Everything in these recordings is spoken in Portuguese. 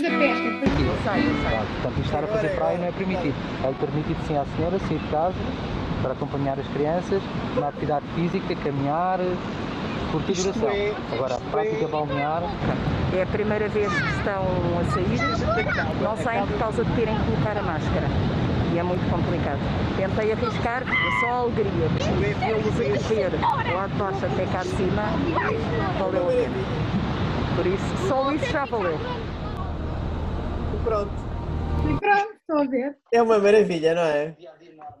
depois da pesca. Depois... Eu sei, eu sei. Pronto, portanto, isto estar a fazer praia não é permitido. É permitido sim à senhora sair de casa para acompanhar as crianças na atividade física, caminhar, curtir Isto duração. é- Agora, a prática é- balnear, É a primeira vez que estão a sair, não saem por causa de terem que colocar a máscara. E é muito complicado. Tentei arriscar, é só alegria. Vê-los a correr lá de baixo até cá de cima, valeu a pena. Por isso, só isso já valeu. Pronto. E pronto, estou a ver. É uma maravilha, não é?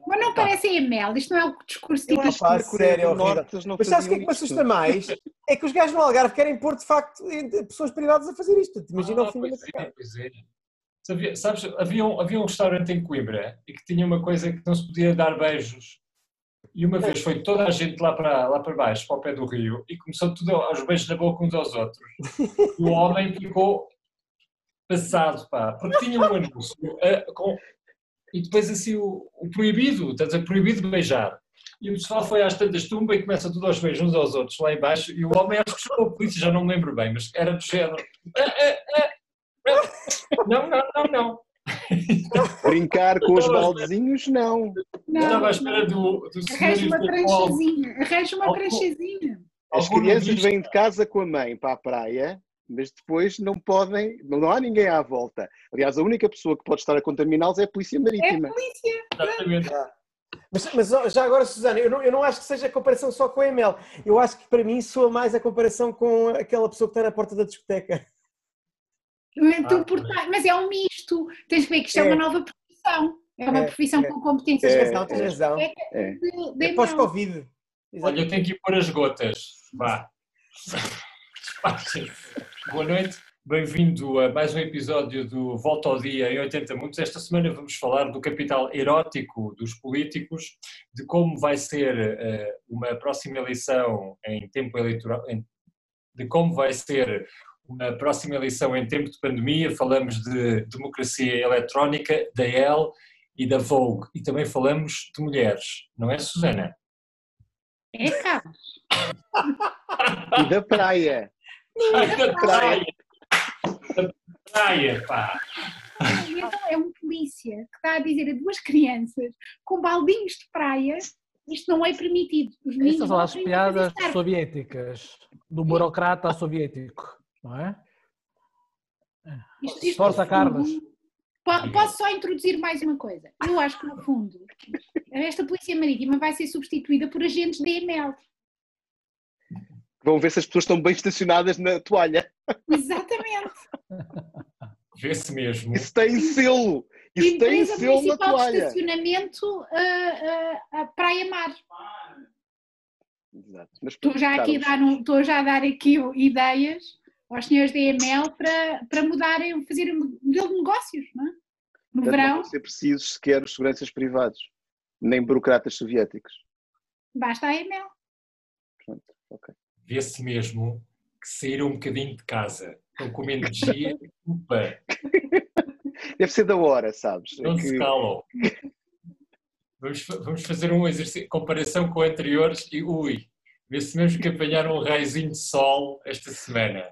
Mas não parece em mel, isto não é o discurso pá, Coreia sério, é Mas sabes o que é que me isto. assusta mais? É que os gajos no Algarve querem pôr, de facto, pessoas privadas a fazer isto. Te Imagina Ah, o fim pois da é, pois é. Sabia- Sabes, havia um, havia um restaurante em Coimbra e que tinha uma coisa que não se podia dar beijos. E uma vez foi toda a gente lá para, lá para baixo, para o pé do rio, e começou tudo aos beijos na boca uns aos outros. E o homem ficou passado, pá, porque tinha um anúncio ah, com- e depois assim o, o proibido, estás a dizer, proibido beijar. E o pessoal foi às tantas tumbas e começa tudo aos beijos uns aos outros lá embaixo e o homem acho que chamou a polícia, já não me lembro bem, mas era do género. "Ah, ah, ah, ah." Não, não, não, não. Brincar com os baldezinhos, não. Não, Estava à espera do, do Arranja uma pranchazinha. Arranja uma pranchazinha. As crianças vêm de casa com a mãe para a praia, mas depois não podem, não há ninguém à volta. Aliás, a única pessoa que pode estar a contaminá-los é a Polícia É Marítima. polícia. Exatamente. Mas, mas, já agora, Susana, eu não, eu não acho que seja a comparação só com a ML. Eu acho que para mim soa mais a comparação com aquela pessoa que está na porta da discoteca. Tu Ah, Mas é um misto. Tens que ver que isto é, É. uma nova profissão. É uma É, profissão é. com competências Tens É, razão, tens razão. É. É. É pós-Covid. Olha, eu tenho que ir pôr as gotas. Vá. Boa noite. Bem-vindo a mais um episódio do Volta ao Dia em 80 Minutos. Esta semana vamos falar do capital erótico dos políticos, de como vai ser eh, uma próxima eleição em tempo eleitoral, em- de como vai ser uma próxima eleição em tempo de pandemia. Falamos de democracia eletrónica, da EL e da Vogue. E também falamos de mulheres, não é, Susana? É Carlos. E da praia. Ai, da praia! Da praia, pá! E então é um polícia que está a dizer a duas crianças com baldinhos de praia isto não é permitido. Os Essas são as a piadas soviéticas, do burocrata soviético, não é? Isto- isto, Força, fundo, Carlos. po- Posso só introduzir mais uma coisa? Eu acho que, no fundo, esta Polícia Marítima vai ser substituída por agentes da EML. Vão ver se as pessoas estão bem estacionadas na toalha. Exatamente. Vê-se mesmo. Isso tem selo. Isso tem selo na de toalha. Estacionamento ah, ah, a Praia Mar. Exato. Mas, Estou já, aqui a dar um- estou já a dar aqui ideias aos senhores da EML para, para mudarem, fazer um modelo de negócios, não é? No portanto, Não verão, vão ser precisos sequer os seguranças privados, nem burocratas soviéticos. basta a EML. Pronto, ok. Vê-se mesmo que saíram um bocadinho de casa. Estão com uma energia. Upa, Deve ser da hora, sabes? É não que- se calam. Vamos, vamos fazer um exercício, comparação com anteriores e ui, vê-se mesmo que apanharam um raizinho de sol esta semana.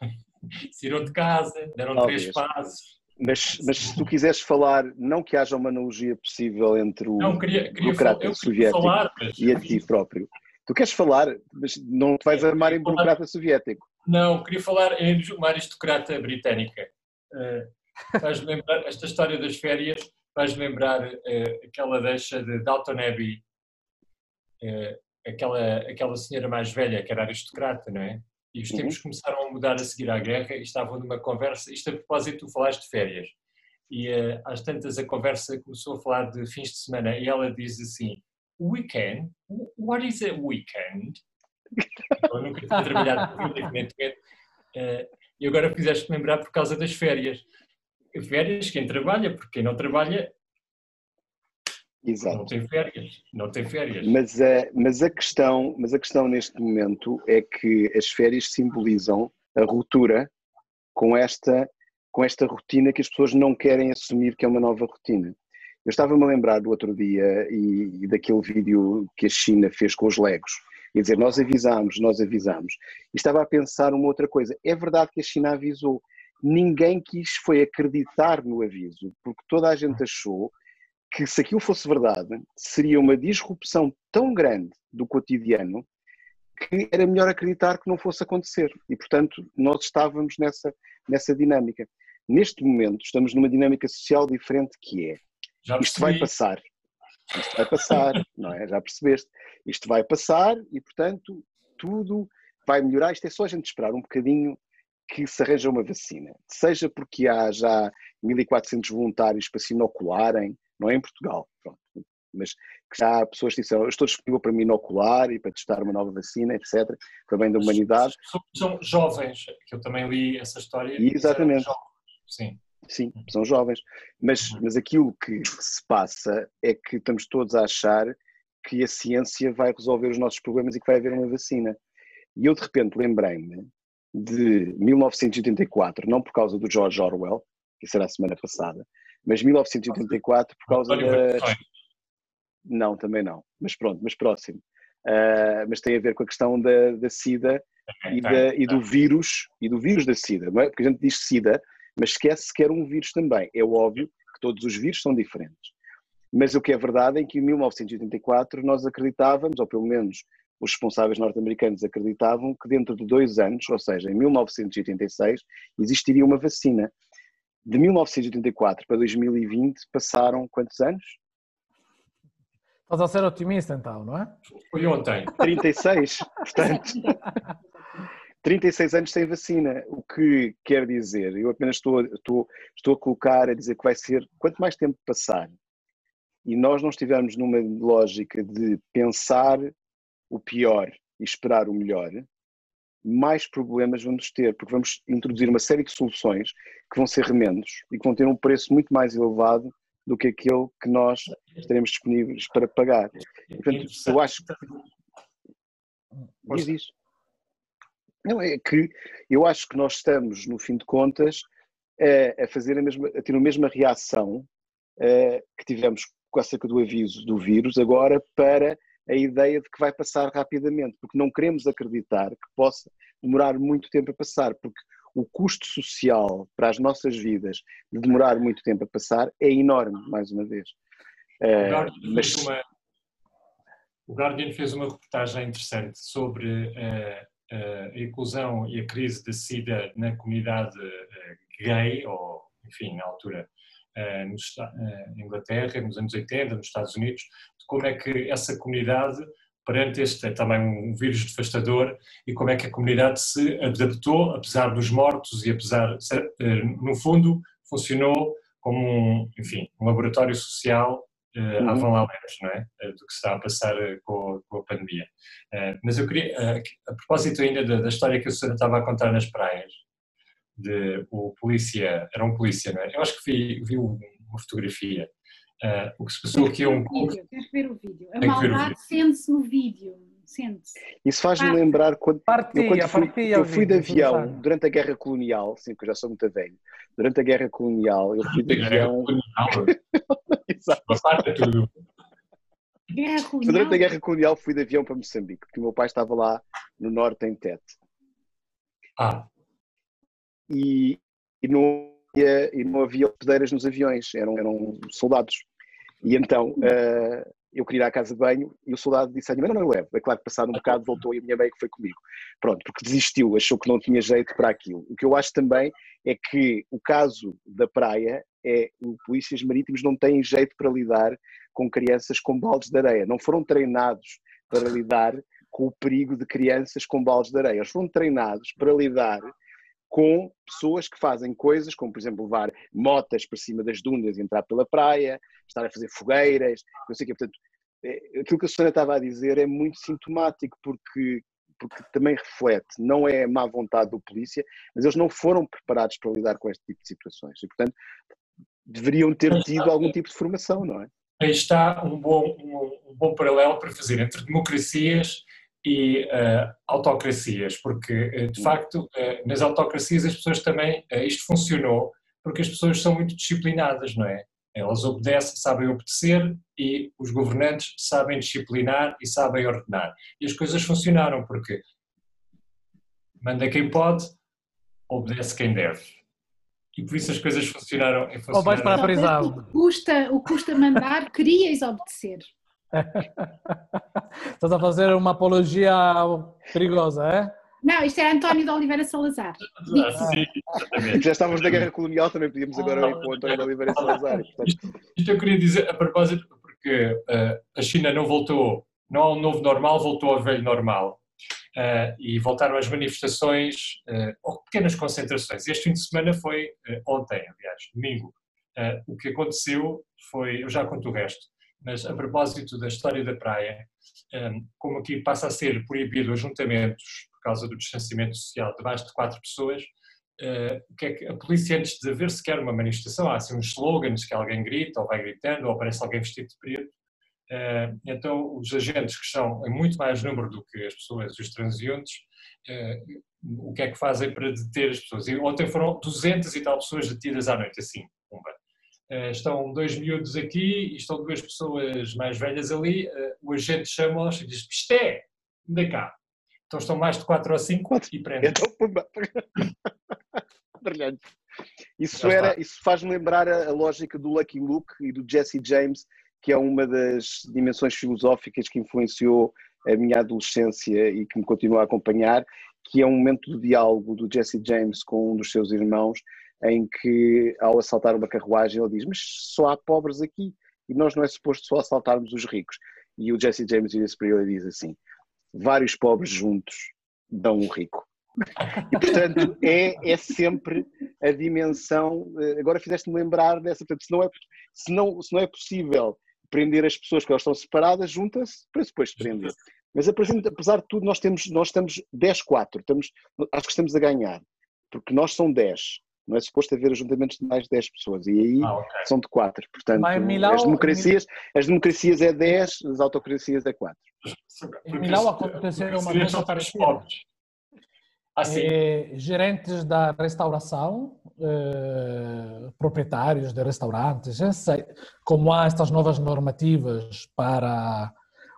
Saíram de casa, deram Talvez. três passos. Mas, mas se tu quiseres falar, não que haja uma analogia possível entre o Não, queria, queria burocrata soviético falar, mas e a ti próprio. Tu queres falar, mas não te vais armar em burocrata soviético. Não, queria falar em uma aristocrata britânica. Eh, faz lembrar, esta história das férias faz lembrar eh, aquela deixa de Dalton Abbey, eh, aquela, aquela senhora mais velha que era aristocrata, não é? E os Uhum. tempos começaram a mudar a seguir à guerra e estavam numa conversa, isto a propósito, tu falaste de férias. E eh, às tantas a conversa começou a falar de fins de semana e ela diz assim, weekend? What is a weekend? Eu nunca tinha trabalhado evidentemente, eh, e agora fizeste-me lembrar por causa das férias. Férias, quem trabalha, porque quem não trabalha não Exato. tem férias. Não tem férias. Mas a, mas, a questão, mas a questão neste momento é que as férias simbolizam a ruptura com esta, com esta rotina que as pessoas não querem assumir que é uma nova rotina. Eu estava-me a lembrar do outro dia e, e daquele vídeo que a China fez com os legos. E dizer, nós avisámos, nós avisámos. E estava a pensar uma outra coisa. É verdade que a China avisou. ninguém quis foi acreditar no aviso, porque toda a gente achou que se aquilo fosse verdade, seria uma disrupção tão grande do cotidiano que era melhor acreditar que não fosse acontecer. E, portanto, nós estávamos nessa, nessa dinâmica. Neste momento, estamos numa dinâmica social diferente que é, isto vai passar, isto vai passar, não é? Já percebeste? Isto vai passar e, portanto, tudo vai melhorar. Isto é só a gente esperar um bocadinho que se arranja uma vacina. Seja porque há já 1.400 voluntários para se inocularem, não é em Portugal, pronto, mas que já há pessoas que disseram, eu estou disponível para me inocular e para testar uma nova vacina, etc., para bem da humanidade. São jovens, que eu também li essa história. Exatamente. Sim. Sim, são jovens. Mas, uhum. mas aquilo que se passa é que estamos todos a achar que a ciência vai resolver os nossos problemas e que vai haver uma vacina. E eu de repente lembrei-me de 1984, não por causa do George Orwell, que será a semana passada, mas 1984 por causa da. Não, também não, mas pronto, mas próximo. Uh, mas tem a ver com a questão da, da SIDA e, da, e, do vírus e do vírus da SIDA, não é? Porque a gente diz SIDA, mas esquece que era um vírus também. É óbvio que todos os vírus são diferentes. Mas o que é verdade é que em 1984 nós acreditávamos, ou pelo menos os responsáveis norte-americanos acreditavam que dentro de dois anos, ou seja, em 1986, existiria uma vacina. De 1984 para 2020 passaram quantos anos? Estás a ser otimista então, não é? Foi ontem. 36, portanto. 36 anos sem vacina, o que quer dizer, eu apenas estou, estou, estou a colocar, a dizer que vai ser, quanto mais tempo passar e nós não estivermos numa lógica de pensar o pior e esperar o melhor, mais problemas vamos ter, porque vamos introduzir uma série de soluções que vão ser remendos e que vão ter um preço muito mais elevado do que aquele que nós estaremos disponíveis para pagar. Portanto, eu acho que. Diz isso. Não, é que eu acho que nós estamos, no fim de contas, a, a fazer a mesma, a ter a mesma reação a, que tivemos com acerca do aviso do vírus agora para a ideia de que vai passar rapidamente, porque não queremos acreditar que possa demorar muito tempo a passar, porque o custo social para as nossas vidas de demorar muito tempo a passar é enorme, mais uma vez. O Guardian, mas... fez, uma, o Guardian fez uma reportagem interessante sobre uh, a inclusão e a crise da SIDA na comunidade uh, gay, ou enfim, na altura na Inglaterra, nos anos 80, nos Estados Unidos, de como é que essa comunidade perante este é também um vírus devastador e como é que a comunidade se adaptou, apesar dos mortos e apesar, eh, no fundo, funcionou como um, enfim, um laboratório social uh, uhum. Lalers, não é? Uh, do que se está a passar uh, com, com, a pandemia. Mas eu queria, a propósito ainda da, da, história que a senhora estava a contar nas praias, de o polícia, era um polícia, não é? Eu acho que vi, vi uma fotografia o que se passou aqui é um pouco. Tens que ver o vídeo. A maldade sente-se no vídeo. Sente-se. Isso faz-me lembrar quando, partilha, eu, quando fui, partilha eu fui de avião durante a Guerra Colonial, sim, que eu já sou muito velho. Durante a Guerra Colonial, eu fui de avião. Exato. Guerra Colonial. Durante a Guerra Colonial fui de avião para Moçambique, porque o meu pai estava lá no norte em Tete. Ah. E, e no, e não havia hospedeiras nos aviões, eram, eram soldados. E então uh, eu queria ir à casa de banho e o soldado disse mãe, não, não, eu levo. É claro que passado um bocado voltou e a minha mãe que foi comigo. Pronto, porque desistiu, achou que não tinha jeito para aquilo. O que eu acho também é que o caso da praia é os polícias marítimos não têm jeito para lidar com crianças com baldes de areia. Não foram treinados para lidar com o perigo de crianças com baldes de areia. Eles foram treinados para lidar com pessoas que fazem coisas, como por exemplo levar motas para cima das dunas e entrar pela praia, estar a fazer fogueiras, não sei o quê. Portanto, é, aquilo que a Susana estava a dizer é muito sintomático, porque, porque também reflete, não é má vontade do polícia, mas eles não foram preparados para lidar com este tipo de situações. E, portanto, deveriam ter tido algum tipo de formação, não é? Aí está um bom, um, um bom paralelo para fazer entre democracias e uh, autocracias, porque uh, de facto uh, nas autocracias as pessoas também, isto funcionou porque as pessoas são muito disciplinadas, não é? Elas obedecem, sabem obedecer e os governantes sabem disciplinar e sabem ordenar. E as coisas funcionaram porque manda quem pode, obedece quem deve. e por isso as coisas funcionaram. Ou vais para a prisão. O que custa, o custa mandar, querias obedecer. Estás a fazer uma apologia perigosa, é? Não, isto é António de Oliveira Salazar. Ah, sim, exatamente. Já estávamos na guerra colonial, também podíamos agora ir para o António de Oliveira Salazar. Portanto, Isto, isto eu queria dizer a propósito, porque eh, a China não voltou, não há um novo normal, voltou ao velho normal. Eh, e voltaram as manifestações, eh, ou pequenas concentrações. Este fim de semana foi ontem, aliás, domingo. O que aconteceu foi, eu já conto o resto, mas a propósito da história da praia, eh, como aqui passa a ser proibido ajuntamentos por causa do distanciamento social de mais de quatro pessoas, eh, o que é que a polícia, antes de haver sequer uma manifestação, há assim uns slogans que alguém grita ou vai gritando, ou aparece alguém vestido de preto, eh, então os agentes que são em muito mais número do que as pessoas, os transeuntes, o que é que fazem para deter as pessoas? E ontem foram 200 e tal pessoas detidas à noite, assim, pumba. Eh, Estão dois miúdos aqui e estão duas pessoas mais velhas ali, eh, o agente chama-os e diz, isto é, anda cá. Então estão mais de quatro ou cinco e prendem. Então, pumba. Brilhante. Isso, Já era, está. isso faz-me lembrar a, a lógica do Lucky Luke e do Jesse James, que é uma das dimensões filosóficas que influenciou a minha adolescência e que me continua a acompanhar, que é um momento de diálogo do Jesse James com um dos seus irmãos, em que, ao assaltar uma carruagem, ele diz: Mas só há pobres aqui e nós não é suposto só assaltarmos os ricos. E o Jesse James vira-se para ele e diz assim: Vários pobres juntos dão um rico. E, portanto, é, é sempre a dimensão. eh, Agora fizeste-me lembrar dessa. Portanto, se não, é, se, não, se não é possível prender as pessoas que elas estão separadas, junta-se para depois prender. Mas apesar de tudo, nós, temos, nós estamos 10-4. Estamos, acho que estamos a ganhar. Porque nós são 10. Não é suposto haver ajuntamentos de mais de 10 pessoas. E aí Ah, ok. são de 4. Portanto, Milão- as, democracias, as democracias é 10, as autocracias é 4. Em Milão aconteceu uma coisa só para os parecida. pobres. Ah, sim. Eh, gerentes da restauração, eh, proprietários de restaurantes, sei, como há estas novas normativas para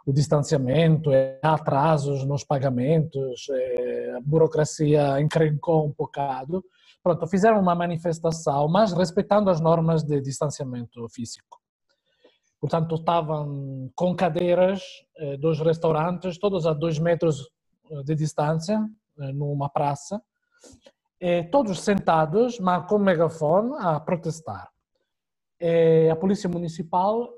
o distanciamento, eh, há atrasos nos pagamentos, eh, a burocracia encrencou um bocado. Pronto, fizeram uma manifestação, mas respeitando as normas de distanciamento físico. Portanto, estavam com cadeiras eh, dos restaurantes, todos a dois metros eh, de distância, eh, numa praça, todos sentados, mas com megafone a protestar. A Polícia Municipal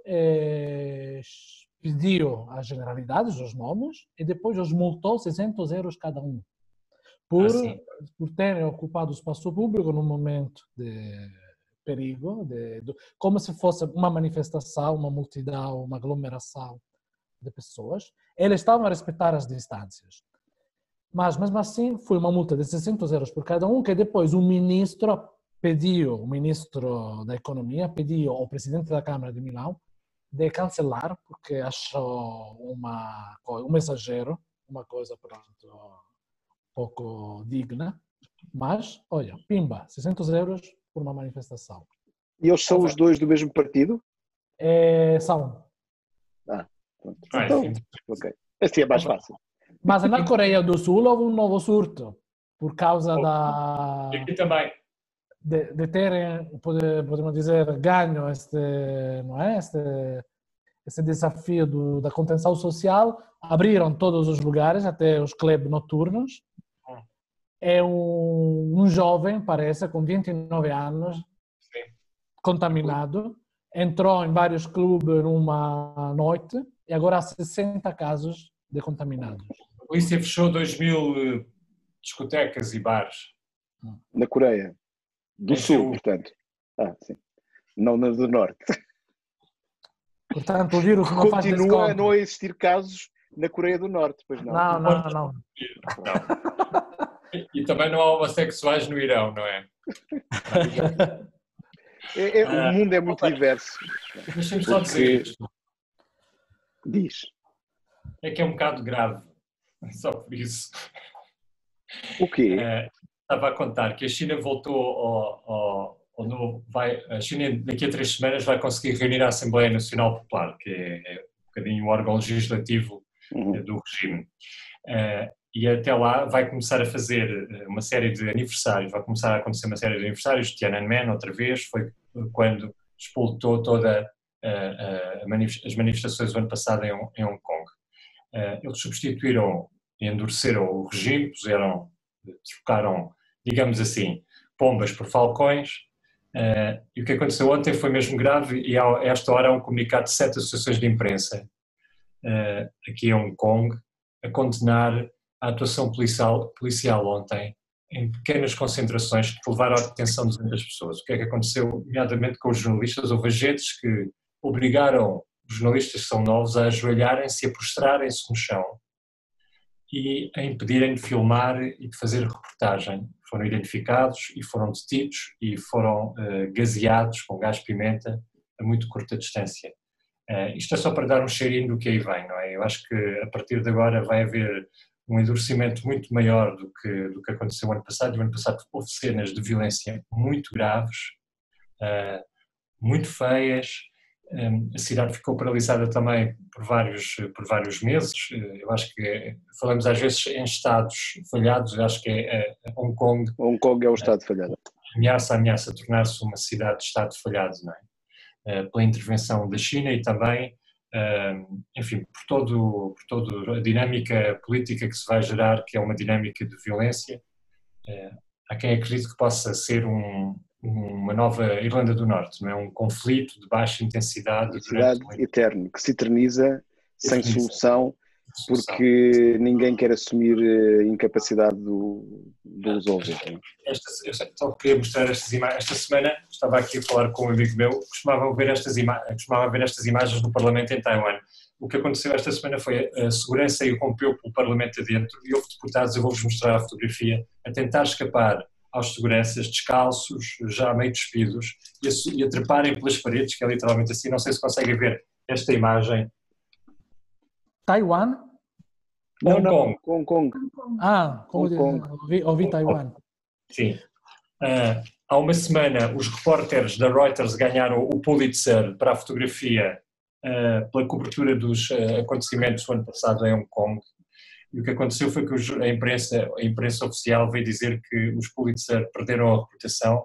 pediu às generalidades os nomes e depois os multou 600 euros cada um por, Ah, por terem ocupado o espaço público num momento de perigo, de, de- como se fosse uma manifestação, uma multidão, uma aglomeração de pessoas. Eles estavam a respeitar as distâncias. Mas, mesmo assim, foi uma multa de 600 euros por cada um, que depois o ministro pediu, o ministro da Economia pediu ao presidente da Câmara de Milão de cancelar, porque achou uma, um exagero, uma coisa, pronto, pouco digna. Mas, olha, pimba, 600 euros por uma manifestação. E eles são Ah, os dois do mesmo partido? É, são. Pronto. Ah, Então, sim. ok. Assim é mais fácil. Mas na Coreia do Sul houve um novo surto, por causa da... E aqui também. de, de terem, pode- podemos dizer, ganho este, não é? este, este desafio do, da contenção social, abriram todos os lugares, até os clubes noturnos. É um, um jovem, parece, com 29 anos, Sim. contaminado, entrou em vários clubes numa noite e agora há 60 casos de contaminados. A polícia fechou 2 mil eh, discotecas e bares. Na Coreia. Do Em Sul, Seul. portanto. Ah, sim. Não na do Norte. Portanto, o vírus não faz Continua a não existir casos na Coreia do Norte, pois não. Não, não, não, não. E, também não há homossexuais no Irão, não é? É- é- Ah, o mundo é muito ok. diverso. Deixa-me só dizer isto. Diz. É que é um bocado grave. Só por isso. O quê? Eh, estava a contar que a China voltou ao, ao, ao novo. Vai, a China, daqui a três semanas, vai conseguir reunir a Assembleia Nacional Popular, que é, é um bocadinho o órgão legislativo Uhum. do regime. Uh, e até lá vai começar a fazer uma série de aniversários, vai começar a acontecer uma série de aniversários, Tiananmen outra vez, foi quando explotou toda as manifestações do ano passado em, Hong Kong. Eles substituíram endureceram o regime, puseram, trocaram, digamos assim, pombas por falcões, e o que aconteceu ontem foi mesmo grave e a esta hora há um comunicado de sete associações de imprensa aqui em Hong Kong a condenar a atuação policial, policial ontem em pequenas concentrações que levaram à detenção de 200 pessoas. O que é que aconteceu, nomeadamente com os jornalistas? Houve agentes que obrigaram os jornalistas que são novos a ajoelharem-se e a prostrarem-se no chão e a impedirem de filmar e de fazer reportagem. Foram identificados e foram detidos e foram uh, gaseados com gás pimenta a muito curta distância. Uh, isto é só para dar um cheirinho do que aí vem, não é? Eu acho que a partir de agora vai haver um endurecimento muito maior do que, do que aconteceu ano passado. E o ano passado houve cenas de violência muito graves, uh, muito feias, a cidade ficou paralisada também por vários, por vários meses. Eu acho que falamos às vezes em estados falhados, eu acho que é, é Hong Kong. Hong Kong é o estado falhado. Ameaça, ameaça tornar-se uma cidade de estado falhado, não é? Eh, pela intervenção da China e também, enfim, por, todo, por toda a dinâmica política que se vai gerar, que é uma dinâmica de violência. Eh, há quem acredite que possa ser um, uma nova Irlanda do Norte, não é? um conflito de baixa intensidade. Intensidade eterno, que se eterniza sem solução, porque ninguém quer assumir a eh, incapacidade do, do resolver. Esta, eu só queria mostrar estas imagens. Esta semana estava aqui a falar com um amigo meu, costumava ver estas, costumava ver estas imagens no Parlamento em Taiwan. O que aconteceu esta semana foi a segurança irrompeu pelo Parlamento adentro e houve deputados, eu vou-vos mostrar a fotografia, a tentar escapar aos seguranças descalços, já meio despidos, e a, e a treparem pelas paredes, que é literalmente assim. Não sei se conseguem ver esta imagem. Taiwan? Hong Kong. Hong Kong. Ah, Hong Kong. Ouvi, ouvi Taiwan. Sim. Uh, há uma semana, os repórteres da Reuters ganharam o Pulitzer para a fotografia uh, pela cobertura dos uh, acontecimentos do ano passado em Hong Kong. E o que aconteceu foi que a imprensa, a imprensa oficial veio dizer que os Pulitzer perderam a reputação,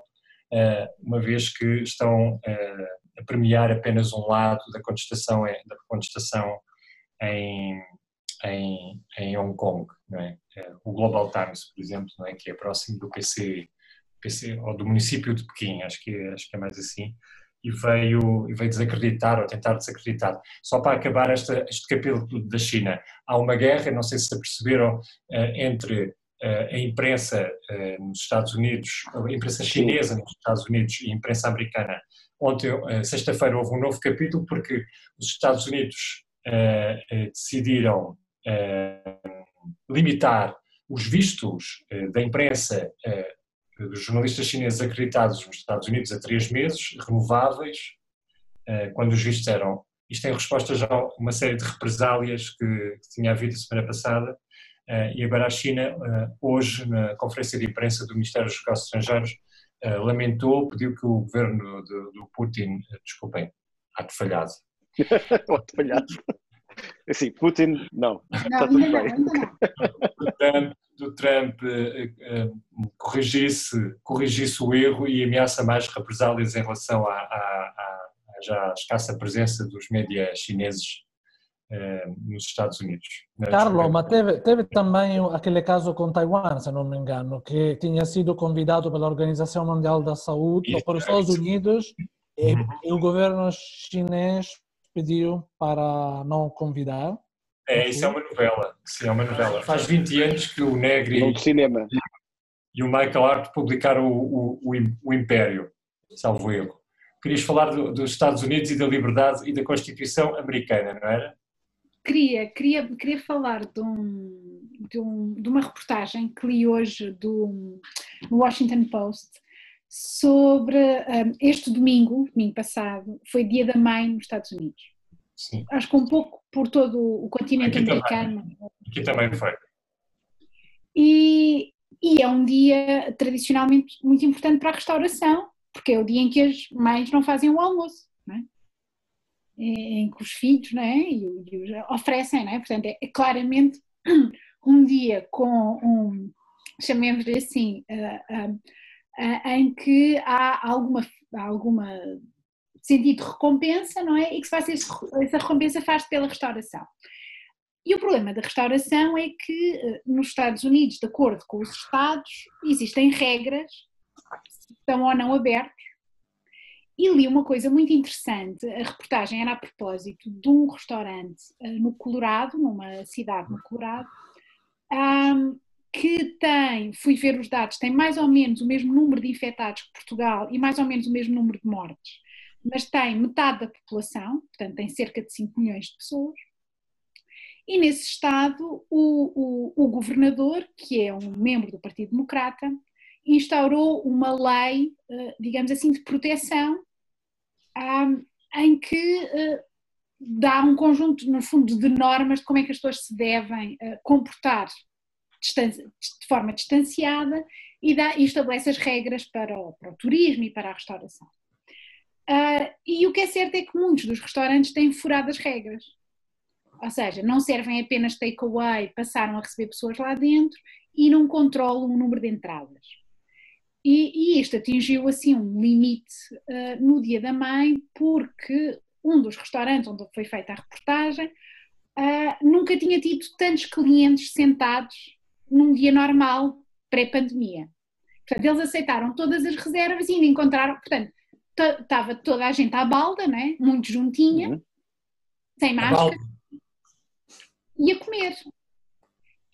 eh, uma vez que estão eh, a premiar apenas um lado da contestação, da contestação em, em, em Hong Kong. É? Eh, o Global Times, por exemplo, é? que é próximo do PC, PC, ou do município de Pequim, acho que, acho que é mais assim, e veio, veio desacreditar ou tentar desacreditar. Só para acabar esta, este capítulo da China, há uma guerra, não sei se perceberam, eh, entre eh, a imprensa nos Estados Unidos, a imprensa chinesa nos Estados Unidos e a imprensa americana. Ontem, sexta-feira, houve um novo capítulo porque os Estados Unidos decidiram limitar os vistos da imprensa dos jornalistas chineses acreditados nos Estados Unidos a três meses, renováveis, eh, quando os vistos eram. Isto em resposta já a uma série de represálias que, tinha havido semana passada, eh, e agora a China, eh, hoje, na conferência de imprensa do Ministério dos Negócios Estrangeiros, lamentou, pediu que o governo do, do Putin, desculpem, ato falhado. ato falhado. Assim, Putin, não, não está tudo bem do Trump uh, corrigisse, corrigisse o erro e ameaça mais represálias em relação à, à, à já escassa presença dos média chineses uh, nos Estados Unidos. Carlos, mas teve, teve também aquele caso com Taiwan, se não me engano, que tinha sido convidado pela Organização Mundial da Saúde para os Estados Unidos e, uhum. e o governo chinês pediu para não convidar é, isso é uma novela. Sim, é uma novela. Faz 20 anos que o Negri no cinema. e o Michael Hart publicaram o, o, o Império, salvo erro. Querias falar do, dos Estados Unidos e da liberdade e da Constituição americana, não era? Queria, queria, queria falar de, um, de, um, de uma reportagem que li hoje do, Washington Post sobre um, este domingo, domingo passado, foi Dia da Mãe nos Estados Unidos. Sim. Acho que um pouco por todo o continente aqui americano. Também. Aqui também foi. E, e é um dia tradicionalmente muito importante para a restauração, porque é o dia em que as mães não fazem o almoço, não é? em que os filhos não é? e, e oferecem, não é? portanto é, é claramente um dia com um, chamemos-lhe assim, uh, uh, em que há alguma, alguma sentido de recompensa, não é? E que se faz esse, essa recompensa faz pela restauração. E o problema da restauração é que nos Estados Unidos, de acordo com os Estados, existem regras, estão ou não abertos, e li uma coisa muito interessante, a reportagem era a propósito de um restaurante no Colorado, numa cidade no Colorado, que tem, fui ver os dados, tem mais ou menos o mesmo número de infectados que Portugal e mais ou menos o mesmo número de mortes, mas tem metade da população, portanto tem cerca de 5 milhões de pessoas. E nesse estado, o, o, o governador, que é um membro do Partido Democrata, instaurou uma lei, eh, digamos assim, de proteção, em que eh, dá um conjunto, no fundo, de normas de como é que as pessoas se devem eh, comportar de forma distanciada e, dá, e estabelece as regras para o, para o, turismo e para a restauração. Uh, e o que é certo é que muitos dos restaurantes têm furado as regras. Ou seja, não servem apenas takeaway, passaram a receber pessoas lá dentro e não controlam o número de entradas. E, e isto atingiu assim um limite uh, no dia da mãe, porque um dos restaurantes onde foi feita a reportagem uh, nunca tinha tido tantos clientes sentados num dia normal, pré-pandemia. Portanto, eles aceitaram todas as reservas e ainda encontraram, portanto, estava toda a gente à balda, né? muito juntinha, uhum. sem máscara, e a comer.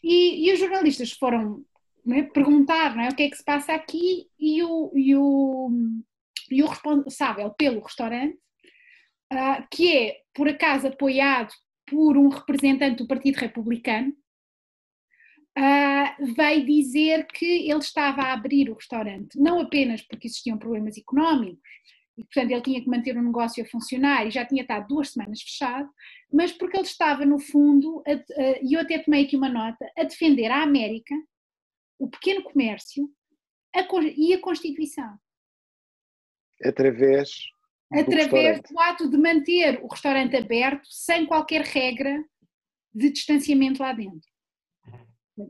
E, e os jornalistas foram né, perguntar é, o que é que se passa aqui e o, e o, e o responsável pelo restaurante, uh, que é por acaso apoiado por um representante do Partido Republicano, uh, veio dizer que ele estava a abrir o restaurante, não apenas porque existiam problemas económicos, e portanto ele tinha que manter o negócio a funcionar e já tinha estado duas semanas fechado, mas porque ele estava no fundo, e eu até tomei aqui uma nota, a defender a América, o pequeno comércio a, e a Constituição. Através do Através do ato de manter o restaurante aberto sem qualquer regra de distanciamento lá dentro.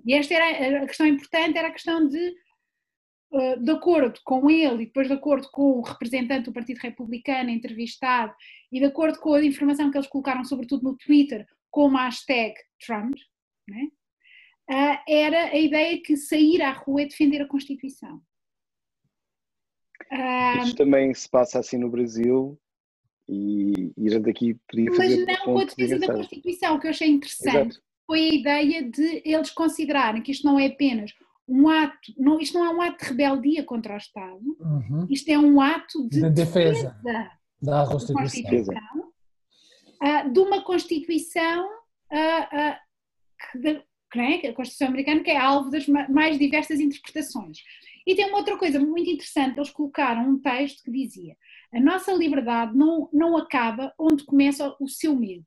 E esta era a questão importante, era a questão de, eh, de acordo com ele e depois de acordo com o representante do Partido Republicano entrevistado e de acordo com a informação que eles colocaram sobretudo no Twitter com a hashtag Trump, né? era a ideia que sair à rua é defender a Constituição. Isto também se passa assim no Brasil e, e a gente aqui podia fazer... Mas não com a defesa da Constituição, o que eu achei interessante. Exato foi a ideia de eles considerarem que isto não é apenas um ato, não, isto não é um ato de rebeldia contra o Estado, uhum. isto é um ato de, de defesa, defesa, da Constituição, Constituição uh, de uma Constituição uh, uh, que, que é, a Constituição americana que é alvo das mais diversas interpretações. E tem uma outra coisa muito interessante, eles colocaram um texto que dizia a nossa liberdade não, não acaba onde começa o seu medo.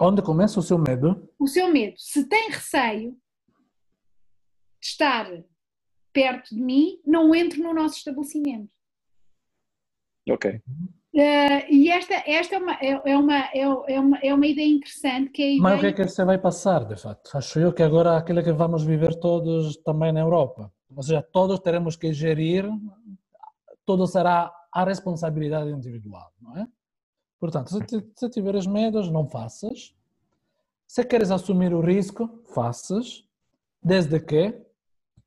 Onde começa o seu medo? O seu medo. Se tem receio de estar perto de mim, não entre no nosso estabelecimento. Ok. Uh, e esta, esta é, uma, é, é, uma, é, é, uma, é uma ideia interessante que é ideia... Mas o que é que você vai passar, de fato? Acho eu que agora é aquilo que vamos viver todos também na Europa. Ou seja, todos teremos que gerir, tudo será a responsabilidade individual, não é? Portanto, se, se tiveres medos, não faças. Se queres assumir o risco, faças, desde que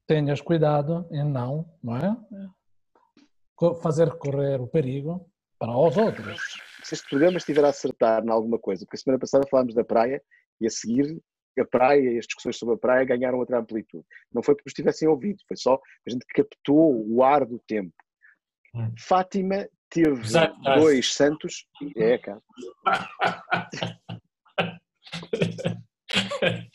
tenhas cuidado em não, não é? Fazer correr o perigo para os outros. Se este programa estiver a acertar em alguma coisa, porque a semana passada falámos da praia e a seguir a praia e as discussões sobre a praia ganharam outra amplitude. Não foi porque nos tivessem ouvido, foi só a gente captou o ar do tempo. Hum. Fátima teve dois santos. É, cara.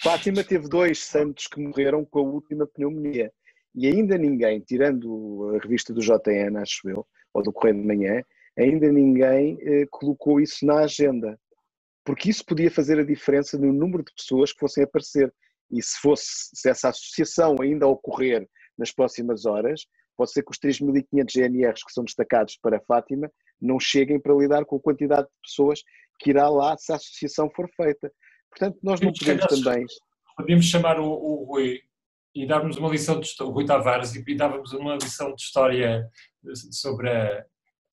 Fátima teve dois santos que morreram com a última pneumonia. E ainda ninguém, tirando a revista do JN, acho eu, ou do Correio de Manhã, ainda ninguém eh, colocou isso na agenda. Porque isso podia fazer a diferença no número de pessoas que fossem aparecer. E se fosse, se essa associação ainda ocorrer nas próximas horas, pode ser que os 3.500 GNRs que são destacados para Fátima não cheguem para lidar com a quantidade de pessoas que irá lá se a associação for feita. Portanto, nós não podemos também. podíamos chamar o, o Rui e darmos uma lição de o Rui Tavares e, e dávamos uma lição de história sobre a,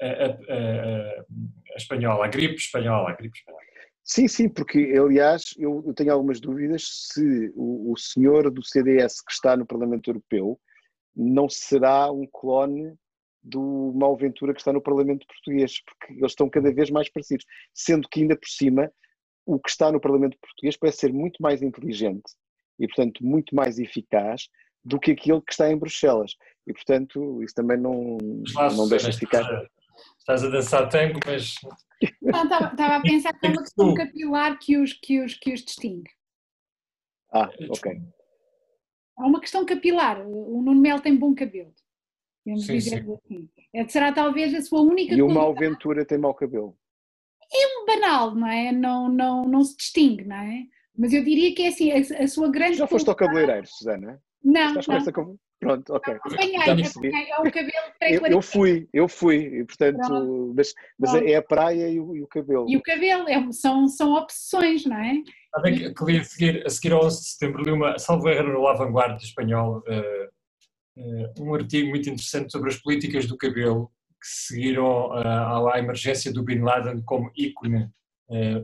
a, a, a espanhola, a gripe espanhola, a gripe espanhola. Sim, sim, porque aliás eu, eu tenho algumas dúvidas se o, o, senhor do CDS que está no Parlamento Europeu não será um clone do Malventura que está no Parlamento Português, porque eles estão cada vez mais parecidos, sendo que ainda por cima o que está no Parlamento Português parece ser muito mais inteligente e portanto muito mais eficaz do que aquele que está em Bruxelas e portanto isso também não, não deixa de ficar estás a dançar tango, mas. Não, estava, a pensar que é uma questão capilar que os, que, os, que os distingue. Ah, ok. Há uma questão capilar. O Nuno Mel tem bom cabelo. Sim, dizer sim. assim. É, será talvez a sua única. E o Malventura tem mau cabelo. É um banal, não é? Não, não, não se distingue, não é? Mas eu diria que é assim, a, a sua grande. Já foste ao cabeleireiro, Susana? Não. Estás não. Com Pronto, ok. Apanhei, apanhei, é o cabelo eu, eu fui, eu fui, e portanto, mas, mas é a praia e o, e o, cabelo. E o cabelo, é, são, são opções, não é? Sabem que, li a seguir, a seguir ao 11 de setembro li uma, salvo erro no La Vanguardia espanhol, uh, uh, um artigo muito interessante sobre as políticas do cabelo que seguiram uh, à emergência do Bin Laden como ícone,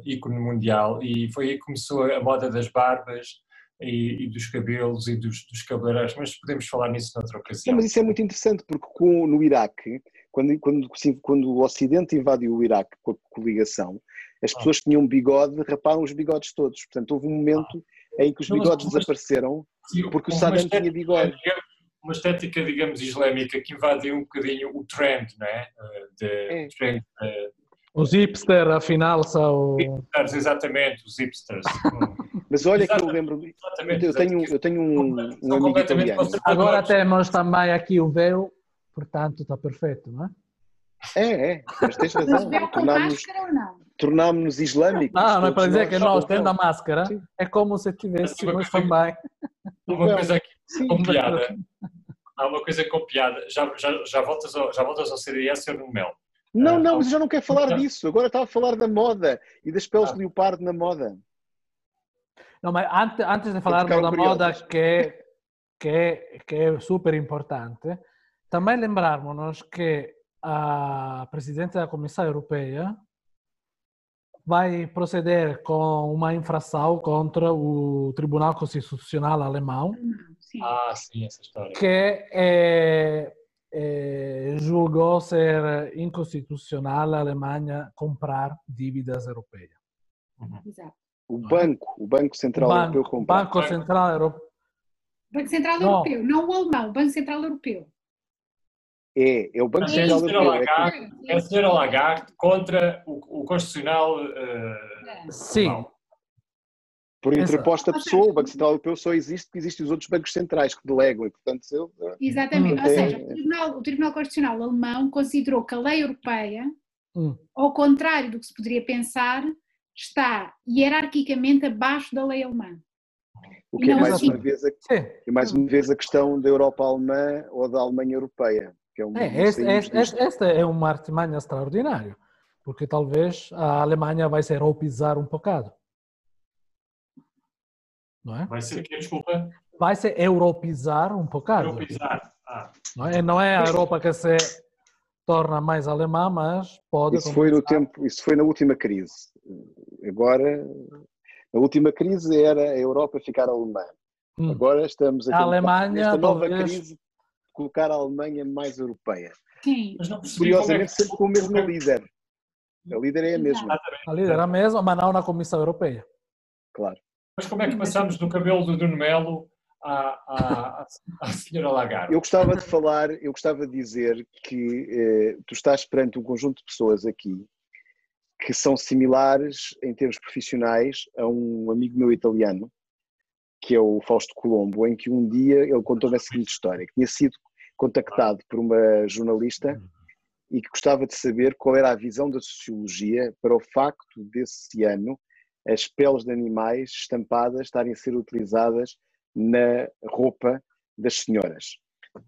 ícone mundial e foi aí que começou a moda das barbas, e, e, dos cabelos e dos, dos cabeleireiros, mas podemos falar nisso noutra ocasião. Não, mas isso é muito interessante, porque com, no Iraque, quando, quando, quando o Ocidente invadiu o Iraque com a coligação, as pessoas que tinham bigode raparam os bigodes todos. Portanto, houve um momento ah. em que os bigodes não, desapareceram sim, porque o Saddam tinha bigode. Uma estética, digamos, islâmica que invadiu um bocadinho o trend, não é? De, é. Trend, os hipsters, afinal, são. Hipsters, exatamente, os hipsters. Mas olha exatamente, que eu lembro. Exatamente, eu tenho, eu tenho um, um amigo italiano. Agora temos também aqui o véu, portanto está perfeito, não é? É, é, mas tens razão. Tornámos-nos tornámos islâmicos. Não, não é para dizer que nós, tendo a máscara, Sim. é como se tivéssemos também. Uma coisa aqui, com piada. Há uma coisa com piada. Já, já, já, voltas, ao, já voltas ao CDS, Sr. no Mel. Não, ah, não, mas eu já não quero falar disso. Agora estava a falar da moda e das peles ah. de leopardo na moda. Não, mas antes, antes de falar da moda, que é, que, é, que é super importante, também lembrarmos-nos que a Presidente da Comissão Europeia vai proceder com uma infração contra o Tribunal Constitucional Alemão. Sim. Ah, sim, essa história. Que é, é, julgou ser inconstitucional a Alemanha comprar dívidas europeias. Uhum. Exato. O banco, o Banco Central banco, Europeu comprar. Banco Central Europeu. Banco Central não. Europeu, não o alemão, o Banco Central Europeu. É, é o Banco é Central Europeu. Lagarde, é, a senhora Lagarde contra o, o Constitucional. Uh, Sim. Por interposta pessoa, o Banco Central Europeu só existe porque existem os outros bancos centrais que delegam e, portanto, eu, Exatamente, hum, ou seja, o Tribunal, o Tribunal Constitucional Alemão considerou que a lei europeia, hum. ao contrário do que se poderia pensar, está hierarquicamente abaixo da lei alemã. O que é mais, assim. uma vez a, é mais uma vez a questão da Europa alemã ou da Alemanha europeia. Que é um, é, este, este, esta é uma artimanha extraordinária, porque talvez a Alemanha vai se europeizar um bocado. Não é? Vai ser o quê, desculpa? Vai se europeizar um bocado. Europeizar, ah. Não é, não é a Europa que se torna mais alemã, mas pode... Isso foi, no tempo, isso foi na última crise. Agora, na última crise era a Europa ficar alemã. Hum. Agora estamos a, a Alemanha, nesta nova talvez... crise colocar a Alemanha mais europeia. Sim. Curiosamente, é sempre com o mesmo líder. A líder é a mesma. A líder é a mesma, mas não na Comissão Europeia. Claro. Mas como é que passamos do cabelo do Nuno Melo à, à, à senhora Lagarde? Eu gostava de falar, eu gostava de dizer que eh, tu estás perante um conjunto de pessoas aqui que são similares em termos profissionais a um amigo meu italiano, que é o Fausto Colombo, em que um dia ele contou-me a seguinte história, que tinha sido contactado por uma jornalista e que gostava de saber qual era a visão da sociologia para o facto desse ano as peles de animais estampadas estarem a ser utilizadas na roupa das senhoras.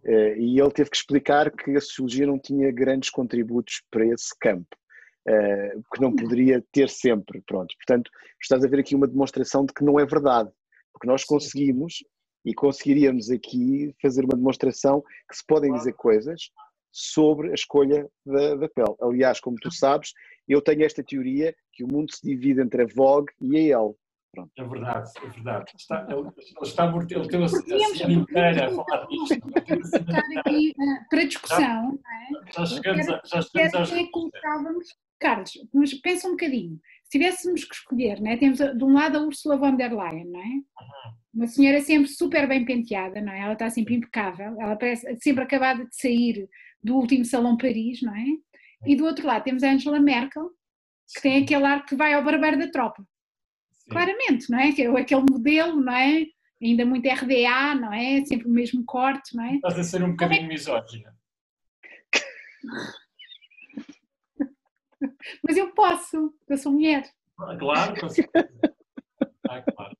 Eh, e ele teve que explicar que a sociologia não tinha grandes contributos para esse campo que não poderia ter sempre, pronto. Portanto, estás a ver aqui uma demonstração de que não é verdade, porque nós conseguimos e conseguiríamos aqui fazer uma demonstração que se podem dizer coisas sobre a escolha da, da pele. Aliás, como tu sabes, eu tenho esta teoria que o mundo se divide entre a Vogue e a Elle. Pronto. É verdade, é verdade. Está, ele, ele, está, ele tem a semana inteira a falar disto. aqui uh, para discussão. Já, é? já chegamos, a, já chegamos às... Carlos, mas pensa um bocadinho. Se tivéssemos que escolher, né? temos de um lado a Ursula von der Leyen, não é? Uma senhora sempre super bem penteada, não é? Ela está sempre impecável, ela parece sempre acabada de sair do último Salão Paris, não é? E do outro lado temos a Angela Merkel, que tem aquele ar que vai ao barbeiro da tropa. Sim. Claramente, não é? Que é aquele modelo, não é? Ainda muito RDA, não é? Sempre o mesmo corte, não é? Estás a ser um bocadinho é... misógina. Mas eu posso, eu sou mulher. Ah, claro, com ah, claro.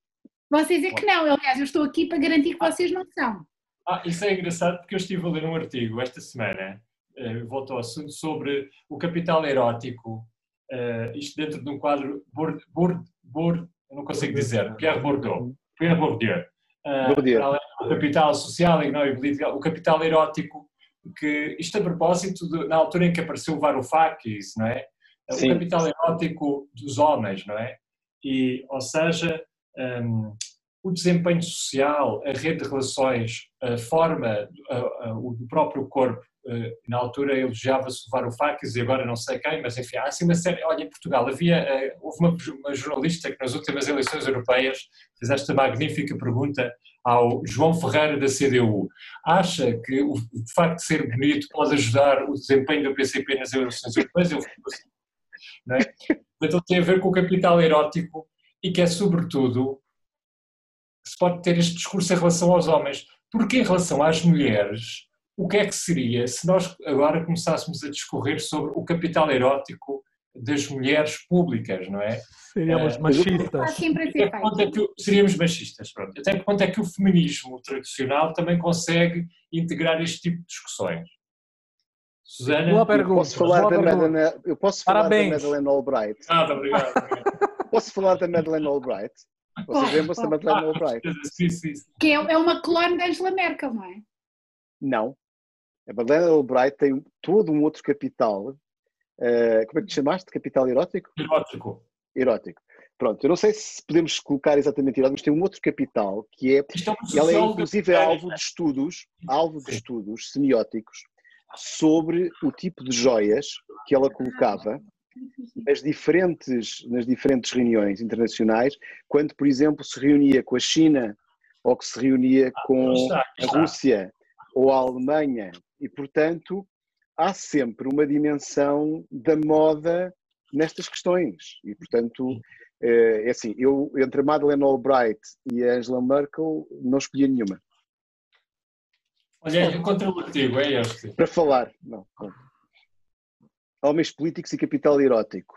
Vocês é que não, aliás, eu estou aqui para garantir que vocês não são. Ah, isso é engraçado porque eu estive a ler um artigo esta semana, uh, voltou ao assunto, sobre o capital erótico, uh, isto dentro de um quadro, Bourd, Bourd, Bourd, não consigo dizer, Pierre Bourdieu, Pierre Bourdieu, uh, Bourdieu. o capital social, económico, político, o capital erótico, que isto a propósito, de, na altura em que apareceu o Varoufakis, não é? Sim. O capital erótico dos homens, não é? E, ou seja, um, o desempenho social, a rede de relações, a forma, a, a, o próprio corpo. Eh, na altura elogiava-se o Varoufakis e agora não sei quem, mas enfim, há assim uma série. Olha, em Portugal havia, eh, houve uma, uma jornalista que nas últimas eleições europeias fez esta magnífica pergunta ao João Ferreira da CDU. Acha que o, o facto de ser bonito pode ajudar o desempenho do PCP nas eleições europeias? Eu assim, não é? Então tem a ver com o capital erótico e que é sobretudo se pode ter este discurso em relação aos homens, porque em relação às mulheres, o que é que seria se nós agora começássemos a discorrer sobre o capital erótico das mulheres públicas, não é? Seríamos uh, machistas. Até que, seríamos machistas, pronto. Até que ponto é que o feminismo tradicional também consegue integrar este tipo de discussões? Susana? Boa pergunta. Eu posso falar, da, Madeleine, eu posso falar da Madeleine Albright. Ah, obrigado. Posso falar da Madeleine Albright? Vocês lembram-se da Madeleine Albright? Sim, sim, sim. Que é, é uma clone da Angela Merkel, não é? Não. A Madeleine Albright tem todo um outro capital. Uh, como é que te chamaste? Capital erótico? Erótico. Erótico. Pronto, eu não sei se podemos colocar exatamente erótico, mas tem um outro capital que é. é ela é inclusive é alvo de estudos, alvo de estudos semióticos sobre o tipo de joias que ela colocava nas diferentes, nas diferentes reuniões internacionais, quando, por exemplo, se reunia com a China ou que se reunia ah, com a Rússia ou a Alemanha, e portanto há sempre uma dimensão da moda nestas questões. E portanto, eh, é assim, eu entre a Madeleine Albright e a Angela Merkel não escolhi nenhuma. Olha, o artigo, é este. Para falar, não. Homens Políticos e Capital Erótico.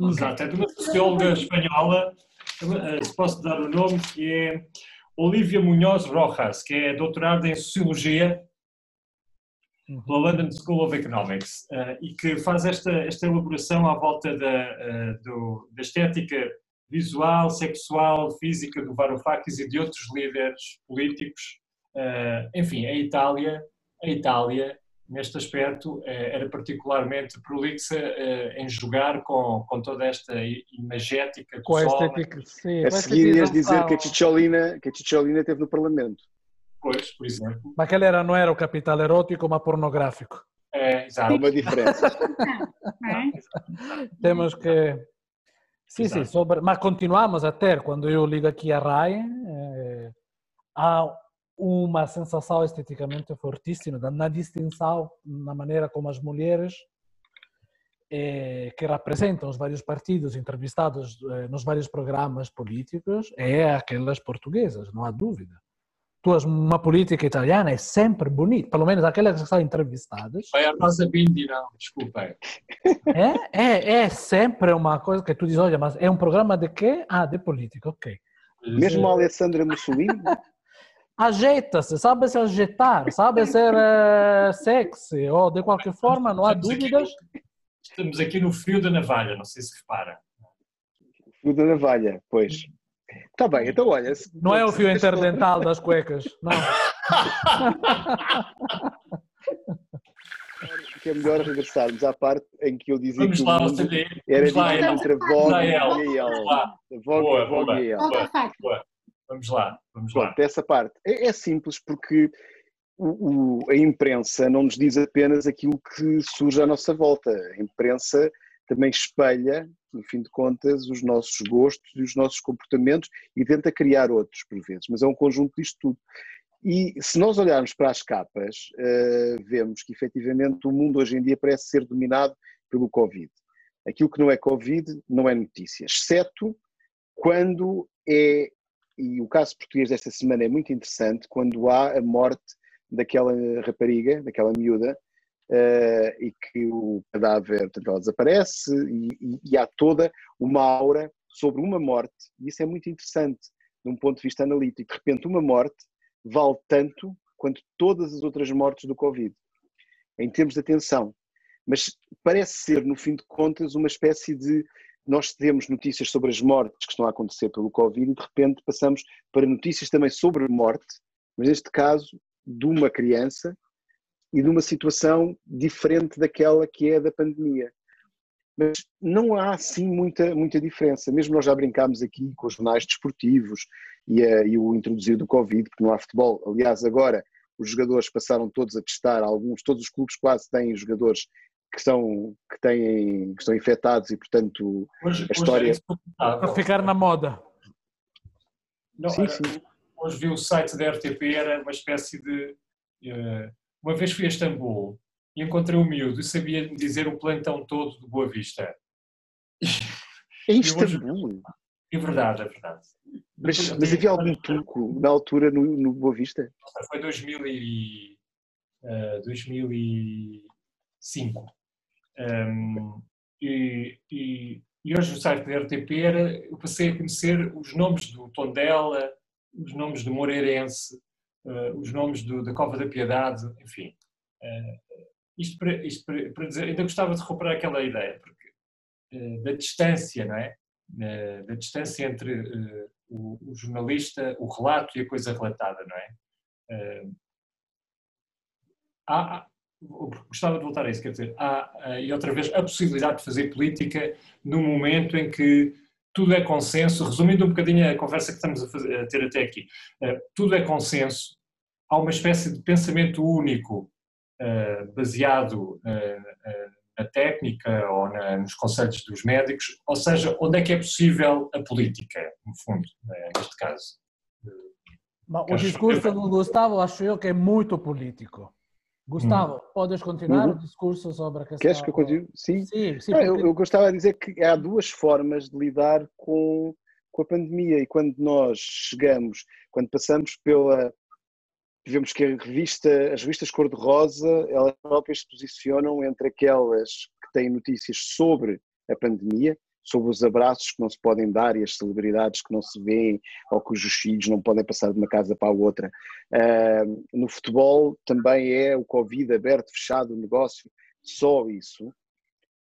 Exato, é de uma socióloga espanhola, eh, se posso dar o nome, que é Olivia Munhoz Rojas, que é doutorada em Sociologia pela London School of Economics eh, e que faz esta, esta elaboração à volta da, eh, do, da estética visual, sexual, física do Varoufakis e de outros líderes políticos. Enfim, a Itália, a Itália neste aspecto, eh, era particularmente prolixa eh, em jogar com, com toda esta imagética com a estética, sim. A seguir ias dizer que a Cicciolina, que a Cicciolina teve no Parlamento. Pois, por exemplo. Mas aquele era, não era o capital erótico, mas pornográfico. É, exato. Uma diferença. Temos que... Sim, exato. sim, sobre... mas continuamos a ter, quando eu ligo aqui a RAI, eh, há uma sensação esteticamente fortíssima na distinção, na maneira como as mulheres eh, que representam os vários partidos entrevistados eh, nos vários programas políticos é aquelas portuguesas, não há dúvida. Tu és uma política italiana é sempre bonita, pelo menos aquelas que são entrevistadas. Vai a Rosa Bindi, não, desculpa. É, é, é sempre uma coisa que tu dizes, olha, mas é um programa de quê? Ah, de política, ok. Mesmo a Alessandra Mussolini? ajeita-se, sabe se ajeitar, sabe ser uh, sexy, ou de qualquer forma, não há dúvidas. estamos aqui no fio da navalha, não sei se repara. Fio da navalha, pois. Está bem, então olha. se- Não é o fio interdental das cuecas, não. Que é melhor regressarmos à parte em que eu dizia Vamos que o lá, mundo era Vamos lá, dividido El. entre Vogue e El. Vogue, Boa, Vogue boa. e a El. Vamos lá, vamos lá. Pronto, essa parte. É, é simples porque o- o- a imprensa não nos diz apenas aquilo que surge à nossa volta. A imprensa também espelha, no fim de contas, os nossos gostos e os nossos comportamentos e tenta criar outros, por vezes, mas é um conjunto disto tudo. E se nós olharmos para as capas, eh, vemos que efetivamente o mundo hoje em dia parece ser dominado pelo Covid. Aquilo que não é Covid não é notícia, exceto quando é, e o caso português desta semana é muito interessante, quando há a morte daquela rapariga, daquela miúda, eh, e que o cadáver portanto, ela desaparece e, e- e há toda uma aura sobre uma morte, e isso é muito interessante de um ponto de vista analítico. De repente, uma morte vale tanto quanto todas as outras mortes do Covid, em termos de atenção. Mas parece ser, no fim de contas, uma espécie de. Nós temos notícias sobre as mortes que estão a acontecer pelo Covid e de repente passamos para notícias também sobre morte, mas neste caso de uma criança e de uma situação diferente daquela que é da pandemia. Mas não há assim muita, muita diferença. Mesmo nós já brincámos aqui com os jornais desportivos e, a- e o introduzir do Covid, porque não há futebol. Aliás, agora os jogadores passaram todos a testar, alguns, todos os clubes quase têm jogadores que, são, que, têm, que estão infectados e, portanto, Hoje, A história- hoje é. Para ficar na moda. Não, sim, era- sim. Hoje vi o site da RTP, era uma espécie de. eh, uma vez fui a Istambul e encontrei um miúdo e sabia dizer o plantão todo do Boa Vista. É hoje- Istambul. É verdade, é verdade. Mas, mas havia algum truco na altura no, no Boa Vista? Foi 2000 e, eh, 2005. Um, e, e, e hoje no site da RTP era, eu passei a conhecer os nomes do Tondela, os nomes do Moreirense, eh, os nomes do, da Cova da Piedade, enfim. Eh, isto para, isto para, para dizer, ainda gostava de recuperar aquela ideia, porque eh, da distância, não é? Da distância entre o, o jornalista, o relato e a coisa relatada, não é? Há- gostava de voltar a isso, quer dizer, há, eh, e outra vez, a possibilidade de fazer política no momento em que tudo é consenso, resumindo um bocadinho a conversa que estamos a, fazer- a ter até aqui, eh, tudo é consenso, há uma espécie de pensamento único eh, baseado na técnica ou na- nos conselhos dos médicos, ou seja, onde é que é possível a política, no fundo, neste caso. Bom, O discurso do Gustavo acho eu que é muito político. Gustavo, podes continuar Uhum. o discurso sobre a questão? Queres que eu continue? Sim. Sim, sim. Não, eu, porque- eu gostava de dizer que há duas formas de lidar com, com a pandemia e quando nós chegamos, quando passamos pela. Vemos que a revista, as revistas cor-de-rosa, elas próprias se posicionam entre aquelas que têm notícias sobre a pandemia, sobre os abraços que não se podem dar e as celebridades que não se veem ou cujos filhos não podem passar de uma casa para a outra. Ah, no futebol também é o Covid aberto, fechado, o negócio, só isso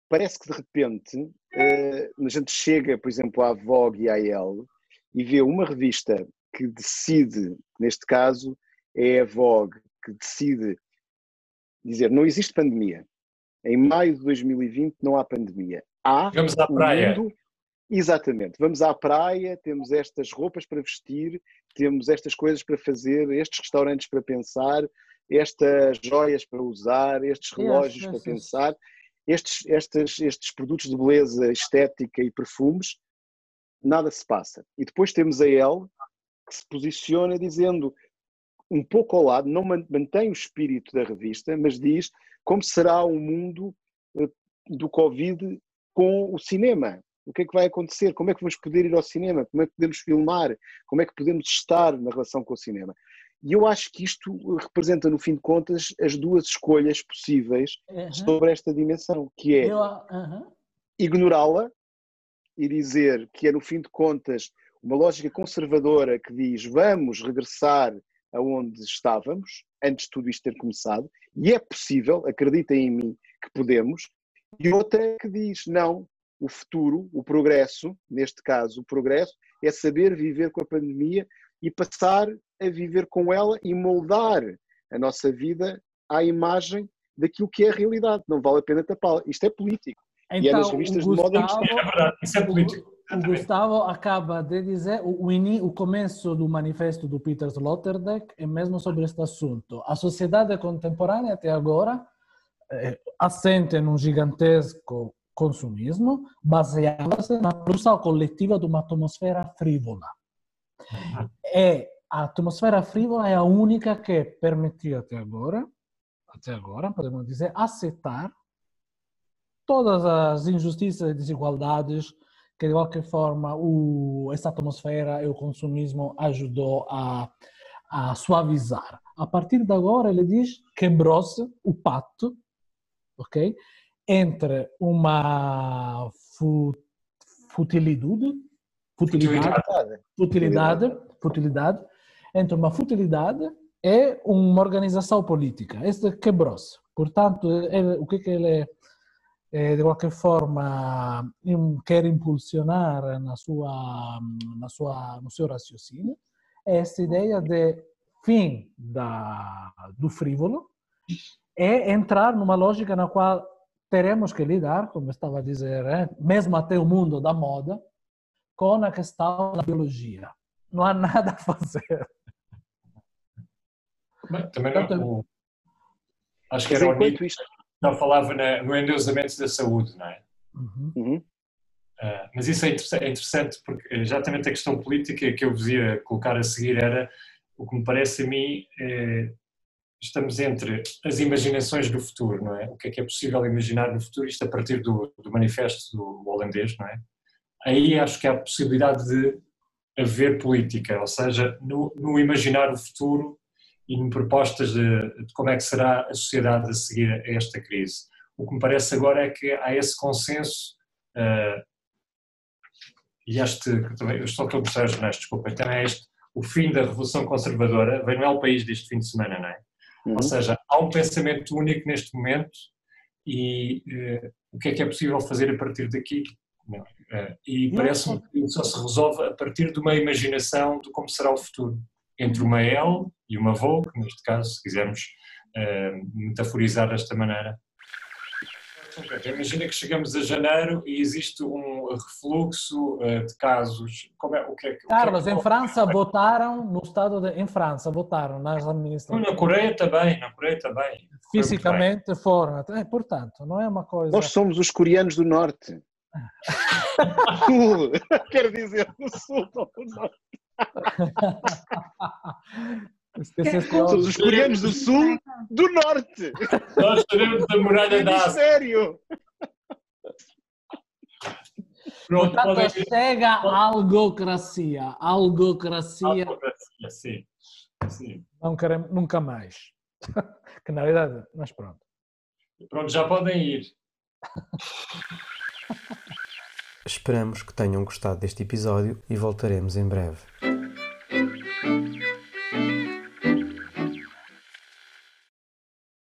parece que de repente eh, a gente chega, por exemplo, à Vogue e à Elle e vê uma revista que decide, neste caso é a Vogue, que decide dizer não existe pandemia. Em maio de 2020 não há pandemia. Há Vamos à o praia. mundo- Exatamente. Vamos à praia, temos estas roupas para vestir, temos estas coisas para fazer, estes restaurantes para pensar, estas joias para usar, estes relógios para yes. pensar, estes, estes, estes produtos de beleza estética e perfumes, nada se passa. E depois temos a Elle, que se posiciona dizendo um pouco ao lado, não man- mantém o espírito da revista, mas diz como será o mundo eh, do Covid com o cinema. O que é que vai acontecer? Como é que vamos poder ir ao cinema? Como é que podemos filmar? Como é que podemos estar na relação com o cinema? E eu acho que isto representa, no fim de contas, as duas escolhas possíveis Uhum. sobre esta dimensão, que é uhum. ignorá-la e dizer que é, no fim de contas, uma lógica conservadora que diz vamos regressar aonde estávamos, antes de tudo isto ter começado, e é possível, acreditem em mim que podemos, e outra que diz não, o futuro, o progresso, neste caso o progresso, é saber viver com a pandemia e passar a viver com ela e moldar a nossa vida à imagem daquilo que é a realidade. Não vale a pena tapá-la. Isto é político. Então, e é nas revistas o de moda Gustavo, É verdade, isso é político. o Gustavo acaba de dizer, o, o, começo do manifesto do Peter Sloterdijk é mesmo sobre este assunto. A sociedade contemporânea até agora assente num gigantesco consumismo baseava-se na produção coletiva de uma atmosfera frívola. E a atmosfera frívola é a única que permitiu até agora, até agora, podemos dizer, aceitar todas as injustiças e desigualdades que de qualquer forma o, essa atmosfera e o consumismo ajudou a, a suavizar. A partir de agora ele diz quebrou-se o pacto, ok, entre uma fu, futilidade, futilidade, futilidade, futilidade, entre uma futilidade e uma organização política. Este quebrou-se. Portanto, ele, o que, que ele de qualquer forma quer impulsionar na sua, na sua, no seu raciocínio é essa ideia de fim da, do frívolo e entrar numa lógica na qual teremos que lidar, como estava a dizer, eh, mesmo até o mundo da moda, com a questão da biologia. Não há nada a fazer. Também Portanto, não, o- acho que era o Nietzsche isto. que já falava na- no endeusamento da saúde, não é? Uhum. Uhum. Ah, mas isso é interessante, é interessante porque exatamente a questão política que eu vos ia colocar a seguir era o que me parece a mim eh, estamos entre as imaginações do futuro, não é? O que é que é possível imaginar no futuro, isto a partir do, do manifesto do holandês, não é? Aí acho que há a possibilidade de haver política, ou seja, no, no imaginar o futuro e em propostas de, de como é que será a sociedade a seguir a esta crise. O que me parece agora é que há esse consenso ah, e este, eu estou a mostrar os jornais, desculpa, então é este, o fim da Revolução Conservadora, vem no El País deste fim de semana, não é? Uhum. Ou seja, há um pensamento único neste momento e eh, o que é que é possível fazer a partir daqui? Não, eh, e parece-me que só se resolve a partir de uma imaginação de como será o futuro, entre uma L e uma Vou, que neste caso, se quisermos eh, metaforizar desta maneira. Imagina que chegamos a janeiro e existe um refluxo eh, de casos. Como é, o que é, que- o que é Carlos, em França votaram no estado de, em França votaram nas administrações. na Coreia também, na Coreia também. Fisicamente foram. É, portanto, não é uma coisa. Nós somos os coreanos do Norte. Sul. Quero dizer, no Sul, não no Norte. Somos Somos os coreanos do Sul do Norte. Nós sabemos da muralha da Ásia. Hemisfério. Pronto, Portanto, chega a algocracia. Algocracia Sim, sim. não queremos nunca mais. que na verdade, mas pronto. Pronto, já podem ir. Esperamos que tenham gostado deste episódio e voltaremos em breve.